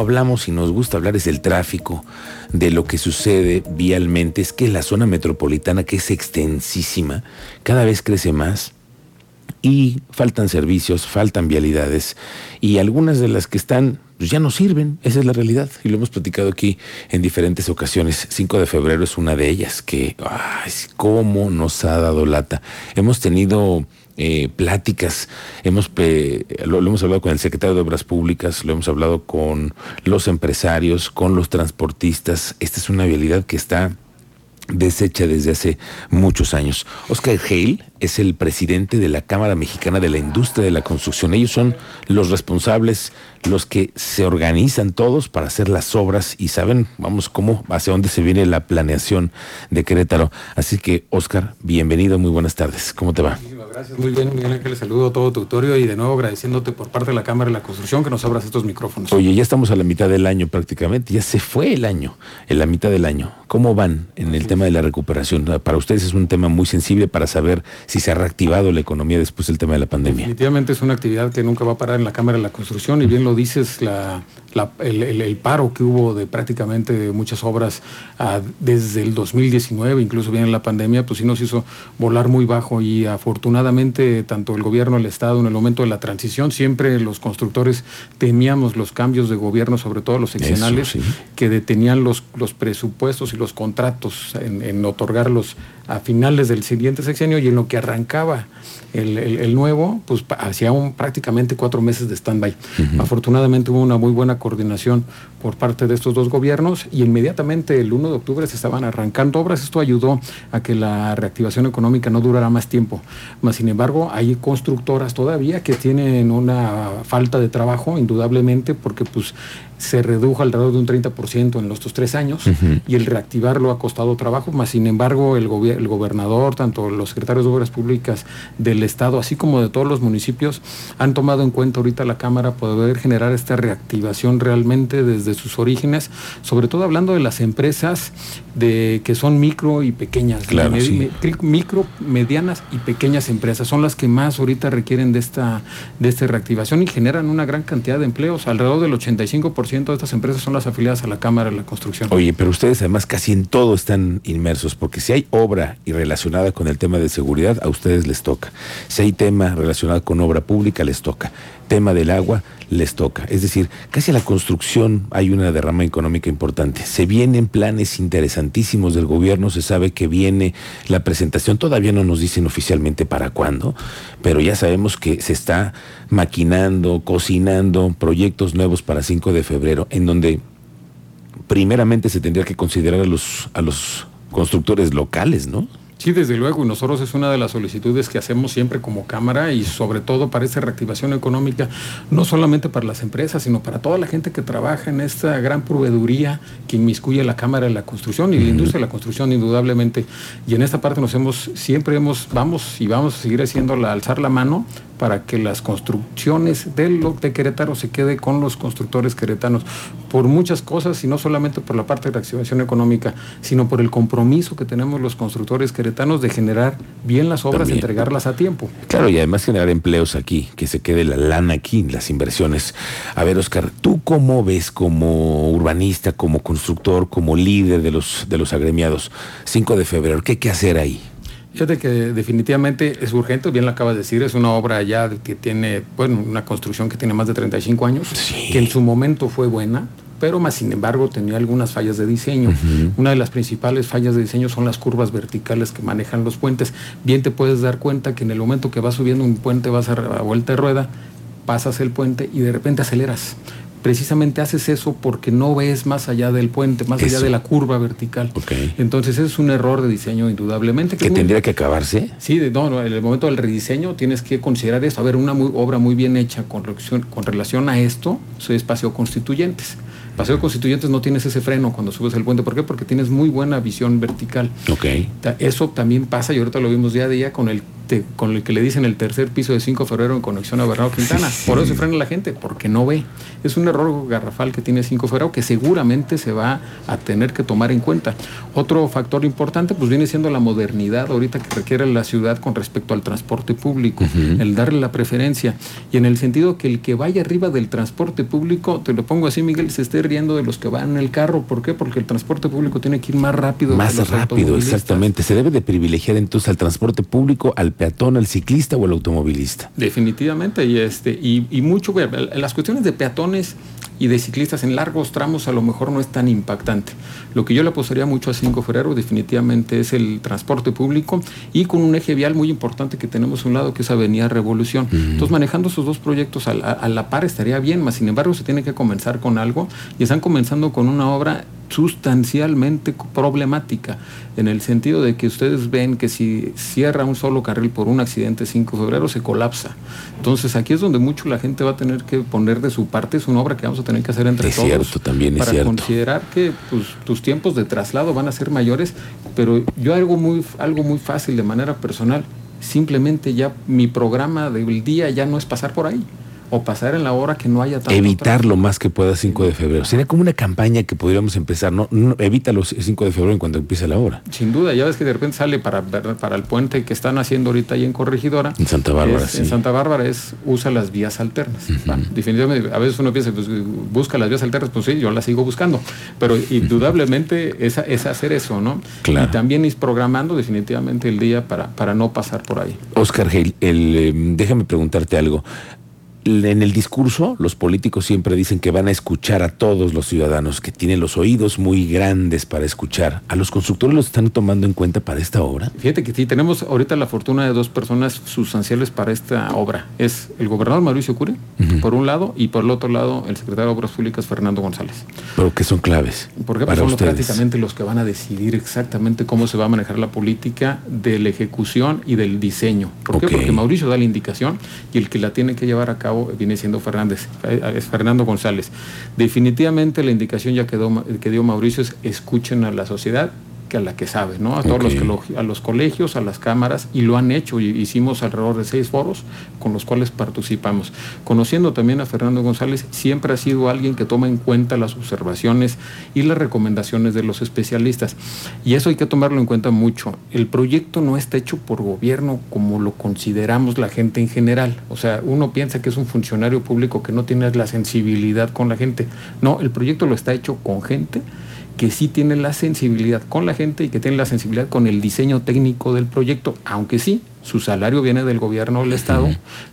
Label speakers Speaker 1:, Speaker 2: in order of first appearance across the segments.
Speaker 1: hablamos y nos gusta hablar es del tráfico, de lo que sucede vialmente, es que la zona metropolitana, que es extensísima, cada vez crece más y faltan servicios, faltan vialidades y algunas de las que están pues ya no sirven, esa es la realidad y lo hemos platicado aquí en diferentes ocasiones. 5 de febrero es una de ellas que, ay, cómo nos ha dado lata. Hemos tenido eh, pláticas, hemos, lo, hemos hablado con el secretario de Obras Públicas, lo hemos hablado con los empresarios, con los transportistas. Esta es una vialidad que está deshecha desde hace muchos años. Oscar Hale es el presidente de la Cámara Mexicana de la Industria de la Construcción. Ellos son los responsables, los que se organizan todos para hacer las obras y saben, vamos, cómo, hacia dónde se viene la planeación de Querétaro. Así que, Oscar, bienvenido, muy buenas tardes. ¿Cómo te va?
Speaker 2: Gracias, muy bien, Miguel Ángel. Saludo a todo tu autorio y de nuevo agradeciéndote por parte de la Cámara de la Construcción que nos abras estos micrófonos.
Speaker 1: Oye, ya estamos a la mitad del año prácticamente, ya se fue el año, en la mitad del año. ¿Cómo van en el tema de la recuperación? Para ustedes es un tema muy sensible para saber si se ha reactivado la economía después del tema de la pandemia.
Speaker 2: Definitivamente es una actividad que nunca va a parar en la Cámara de la Construcción y bien lo dices, la, el, paro que hubo de prácticamente muchas obras ah, desde el 2019, incluso bien en la pandemia, pues sí nos hizo volar muy bajo y afortunadamente tanto el gobierno, el Estado, en el momento de la transición, siempre los constructores temíamos los cambios de gobierno, sobre todo los seccionales, que detenían los, los presupuestos y los contratos en, en otorgarlos a finales del siguiente sexenio y en lo que arrancaba el, nuevo, pues hacía un, prácticamente cuatro meses de stand-by. Afortunadamente hubo una muy buena coordinación por parte de estos dos gobiernos y inmediatamente el 1 de octubre se estaban arrancando obras. Esto ayudó a que la reactivación económica no durara más tiempo. Mas, sin embargo, hay constructoras todavía que tienen una falta de trabajo, indudablemente, porque pues se redujo alrededor de un 30% en los dos tres años y el reactivarlo ha costado trabajo, más sin embargo el, el, gobernador, tanto los secretarios de Obras Públicas del Estado, así como de todos los municipios, han tomado en cuenta ahorita la Cámara poder generar esta reactivación realmente desde sus orígenes, sobre todo hablando de las empresas de que son micro y pequeñas, micro, medianas y pequeñas empresas, son las que más ahorita requieren de esta, de esta reactivación y generan una gran cantidad de empleos, alrededor del 85% de estas empresas son las afiliadas a la Cámara de la Construcción.
Speaker 1: Oye, pero ustedes además casi en todo están inmersos, porque si hay obra y relacionada con el tema de seguridad, a ustedes les toca. Si hay tema relacionado con obra pública, les toca. Tema del agua, les toca. Es decir, casi a la construcción hay una derrama económica importante. Se vienen planes interesantísimos del gobierno, se sabe que viene la presentación, todavía no nos dicen oficialmente para cuándo, pero ya sabemos que se está maquinando, cocinando proyectos nuevos para 5 de febrero, en donde primeramente se tendría que considerar a los, a los constructores locales, ¿no?
Speaker 2: Sí, desde luego, y nosotros es una de las solicitudes que hacemos siempre como Cámara y sobre todo para esa reactivación económica, no solamente para las empresas, sino para toda la gente que trabaja en esta gran proveeduría que inmiscuye la Cámara de la Construcción y la industria de la construcción indudablemente. Y en esta parte nos hemos, siempre hemos, vamos y vamos a seguir haciendo la alzar la mano para que las construcciones de, de Querétaro se quede con los constructores queretanos por muchas cosas y no solamente por la parte de reactivación económica, sino por el compromiso que tenemos los constructores queretanos de generar bien las obras y entregarlas a tiempo.
Speaker 1: Claro, y además generar empleos aquí, que se quede la lana aquí, las inversiones. A ver, Oscar, ¿tú cómo ves como urbanista, como constructor, como líder de los, de los agremiados? 5 de febrero, ¿qué hay que hacer ahí?
Speaker 2: Fíjate que definitivamente es urgente, bien lo acabas de decir, es una obra ya que tiene, bueno, una construcción que tiene más de 35 años, que en su momento fue buena, pero más sin embargo tenía algunas fallas de diseño. Una de las principales fallas de diseño son las curvas verticales que manejan los puentes. Bien te puedes dar cuenta que en el momento que vas subiendo un puente vas a, a vuelta de rueda, pasas el puente y de repente aceleras precisamente haces eso porque no ves más allá del puente, más allá de la curva vertical. Entonces ese es un error de diseño indudablemente.
Speaker 1: ¿Que, tendría que acabarse?
Speaker 2: Sí, no, en el momento del rediseño tienes que considerar eso. A ver, una obra muy bien hecha con, con relación a esto, es Paseo Constituyentes. Paseo Constituyentes no tienes ese freno cuando subes el puente. ¿Por qué? Porque tienes muy buena visión vertical.
Speaker 1: Okay.
Speaker 2: Eso también pasa, y ahorita lo vimos día a día, con el con el que le dicen el tercer piso de 5 de febrero en conexión a Bernardo Quintana. Por eso se frena la gente, porque no ve. Es un error garrafal que tiene 5 de febrero que seguramente se va a tener que tomar en cuenta. Otro factor importante pues viene siendo la modernidad ahorita que requiere la ciudad con respecto al transporte público, el darle la preferencia y en el sentido que el que vaya arriba del transporte público, te lo pongo así Miguel, se esté riendo de los que van en el carro, ¿por qué? Porque el transporte público tiene que ir más rápido.
Speaker 1: Más rápido, exactamente. Se debe de privilegiar entonces al transporte público, al peatón, al ciclista o al automovilista.
Speaker 2: Definitivamente, y este, y, y mucho, las cuestiones de peatones y de ciclistas en largos tramos a lo mejor no es tan impactante. Lo que yo le apostaría mucho a 5 de febrero definitivamente es el transporte público y con un eje vial muy importante que tenemos a un lado que es Avenida Revolución. Entonces manejando esos dos proyectos a la, a la par estaría bien, más sin embargo se tiene que comenzar con algo y están comenzando con una obra sustancialmente problemática, en el sentido de que ustedes ven que si cierra un solo carril por un accidente 5 de febrero se colapsa. Entonces aquí es donde mucho la gente va a tener que poner de su parte, es una obra que vamos a tener que hacer entre
Speaker 1: es
Speaker 2: todos.
Speaker 1: Cierto, también es
Speaker 2: para
Speaker 1: cierto.
Speaker 2: considerar que pues, tus tiempos de traslado van a ser mayores, pero yo algo muy, algo muy fácil de manera personal, simplemente ya mi programa del día ya no es pasar por ahí o pasar en la hora que no haya tanto
Speaker 1: Evitar
Speaker 2: tráfico.
Speaker 1: lo más que pueda 5 de febrero. Sería como una campaña que podríamos empezar, ¿no? no evita los 5 de febrero en cuanto empiece la hora.
Speaker 2: Sin duda, ya ves que de repente sale para, para el puente que están haciendo ahorita ahí en Corregidora.
Speaker 1: En Santa Bárbara,
Speaker 2: es,
Speaker 1: sí.
Speaker 2: En Santa Bárbara es usa las vías alternas. Uh -huh. definitivamente, a veces uno piensa, pues busca las vías alternas, pues sí, yo las sigo buscando. Pero indudablemente es, es hacer eso, ¿no?
Speaker 1: Claro.
Speaker 2: Y también ir programando definitivamente el día para, para no pasar por ahí.
Speaker 1: Oscar Hale, el, eh, déjame preguntarte algo en el discurso los políticos siempre dicen que van a escuchar a todos los ciudadanos, que tienen los oídos muy grandes para escuchar. ¿A los constructores los están tomando en cuenta para esta obra?
Speaker 2: Fíjate que sí, tenemos ahorita la fortuna de dos personas sustanciales para esta obra. Es el gobernador Mauricio Curi, uh -huh. por un lado, y por el otro lado el secretario de Obras Públicas Fernando González.
Speaker 1: ¿Pero qué son claves?
Speaker 2: Porque son
Speaker 1: ustedes?
Speaker 2: prácticamente los que van a decidir exactamente cómo se va a manejar la política de la ejecución y del diseño. ¿Por okay. qué? Porque Mauricio da la indicación y el que la tiene que llevar a cabo viene siendo Fernández, es Fernando González. Definitivamente la indicación ya que dio Mauricio es escuchen a la sociedad que a la que sabe, ¿no? A todos okay. los que lo, a los colegios, a las cámaras, y lo han hecho. Hicimos alrededor de seis foros con los cuales participamos. Conociendo también a Fernando González, siempre ha sido alguien que toma en cuenta las observaciones y las recomendaciones de los especialistas. Y eso hay que tomarlo en cuenta mucho. El proyecto no está hecho por gobierno como lo consideramos la gente en general. O sea, uno piensa que es un funcionario público que no tiene la sensibilidad con la gente. No, el proyecto lo está hecho con gente que sí tiene la sensibilidad con la gente y que tiene la sensibilidad con el diseño técnico del proyecto, aunque sí, su salario viene del gobierno del Estado,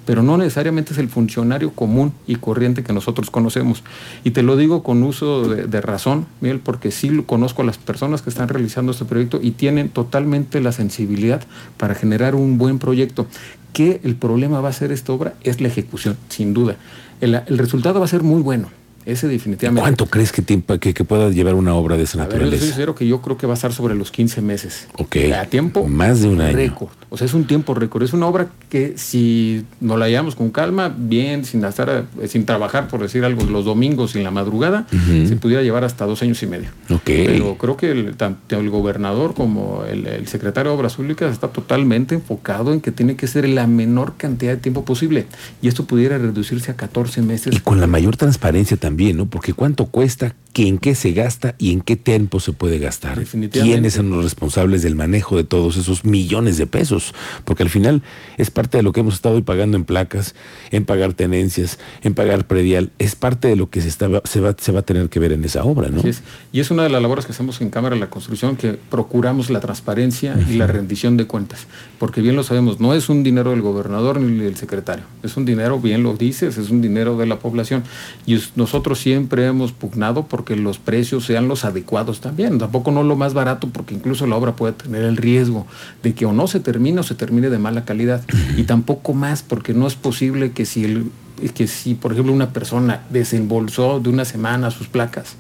Speaker 2: pero no necesariamente es el funcionario común y corriente que nosotros conocemos. Y te lo digo con uso de, de razón, Miguel, porque sí conozco a las personas que están realizando este proyecto y tienen totalmente la sensibilidad para generar un buen proyecto. Que el problema va a ser esta obra es la ejecución, sin duda. El, el resultado va a ser muy bueno ese definitivamente.
Speaker 1: ¿Cuánto crees que, tiempo, que, que, pueda llevar una obra de esa
Speaker 2: a
Speaker 1: naturaleza?
Speaker 2: Ver, yo soy sincero que yo creo que va a estar sobre los 15 meses.
Speaker 1: Ok.
Speaker 2: A tiempo.
Speaker 1: Más de un año.
Speaker 2: Récord. O sea, es un tiempo récord. Es una obra que si nos la llevamos con calma, bien, sin estar, sin trabajar, por decir algo, los domingos y en la madrugada, uh -huh. se pudiera llevar hasta dos años y medio.
Speaker 1: Ok.
Speaker 2: Pero creo que el, tanto el gobernador como el, el secretario de Obras Públicas está totalmente enfocado en que tiene que ser la menor cantidad de tiempo posible. Y esto pudiera reducirse a 14 meses.
Speaker 1: Y con la mayor transparencia también, ¿no? Porque cuánto cuesta, que en qué se gasta y en qué tiempo se puede gastar. ¿Quiénes son los responsables del manejo de todos esos millones de pesos? Porque al final es parte de lo que hemos estado hoy pagando en placas, en pagar tenencias, en pagar predial. Es parte de lo que se, está, se, va, se va a tener que ver en esa obra, ¿no?
Speaker 2: Es. Y es una de las labores que hacemos en Cámara de la Construcción, que procuramos la transparencia y la rendición de cuentas. Porque bien lo sabemos, no es un dinero del gobernador ni del secretario. Es un dinero, bien lo dices, es un dinero de la población. Y nosotros siempre hemos pugnado por porque los precios sean los adecuados también. Tampoco no lo más barato, porque incluso la obra puede tener el riesgo de que o no se termine o se termine de mala calidad. Y tampoco más, porque no es posible que si, el, que si por ejemplo, una persona desembolsó de una semana sus placas,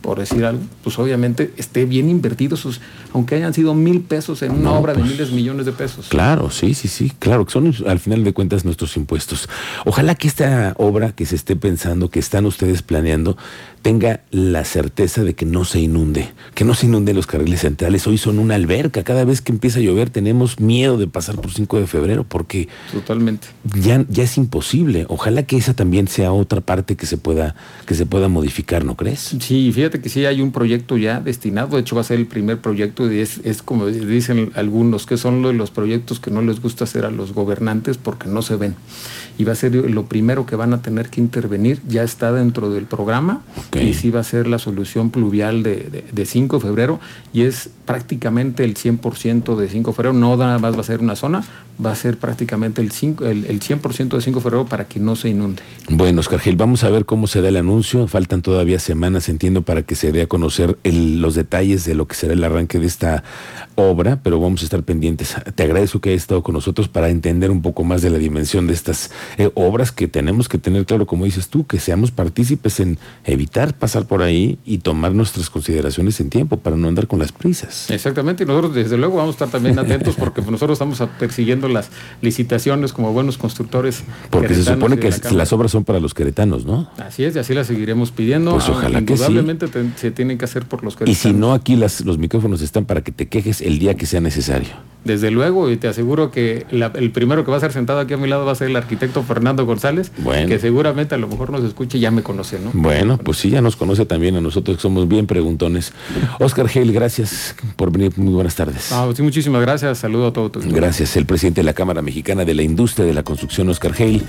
Speaker 2: por decir algo, pues obviamente esté bien invertido sus, aunque hayan sido mil pesos en una no, obra pues, de miles millones de pesos.
Speaker 1: Claro, sí, sí, sí, claro, que son al final de cuentas nuestros impuestos. Ojalá que esta obra que se esté pensando, que están ustedes planeando, tenga la certeza de que no se inunde, que no se inunden los carriles centrales. Hoy son una alberca. Cada vez que empieza a llover tenemos miedo de pasar por 5 de febrero porque
Speaker 2: totalmente
Speaker 1: ya, ya es imposible. Ojalá que esa también sea otra parte que se pueda que se pueda modificar, ¿no crees?
Speaker 2: Sí, fíjate que sí hay un proyecto ya destinado. De hecho va a ser el primer proyecto y es, es como dicen algunos que son los proyectos que no les gusta hacer a los gobernantes porque no se ven y va a ser lo primero que van a tener que intervenir, ya está dentro del programa y sí va a ser la solución pluvial de, de, 5 de febrero y es prácticamente el 100% de 5 de febrero, no nada más va a ser una zona, va a ser prácticamente el, 5, el, el 100% de 5 de febrero para que no se inunde.
Speaker 1: Bueno, Oscar Gil, vamos a ver cómo se da el anuncio, faltan todavía semanas, entiendo, para que se dé a conocer los detalles de lo que será el arranque de esta obra, pero vamos a estar pendientes. Te agradezco que hayas estado con nosotros para entender un poco más de la dimensión de estas eh, obras que tenemos que tener claro, como dices tú, que seamos partícipes en evitar pasar por ahí y tomar nuestras consideraciones en tiempo para no andar con las prisas.
Speaker 2: Exactamente, y nosotros desde luego vamos a estar también atentos porque nosotros estamos persiguiendo las licitaciones como buenos constructores.
Speaker 1: Porque se supone que las obras son para los queretanos, ¿no?
Speaker 2: Así es, y así las seguiremos pidiendo.
Speaker 1: Pues ojalá que sí.
Speaker 2: se tienen que hacer por los queretanos.
Speaker 1: Y si no, aquí las, los micrófonos están para que te quejes el día que sea necesario.
Speaker 2: Desde luego, y te aseguro que el primero que va a ser sentado aquí a mi lado va a ser el arquitecto Fernando González, que seguramente a lo mejor nos escuche y ya me conoce, ¿no?
Speaker 1: Bueno, pues sí, ya nos conoce también a nosotros que somos bien preguntones. Oscar Hale, gracias por venir. Muy buenas tardes.
Speaker 2: Ah, sí, muchísimas gracias. Saludo a todos.
Speaker 1: Gracias. El presidente de la Cámara Mexicana de la Industria de la Construcción, Oscar Hale.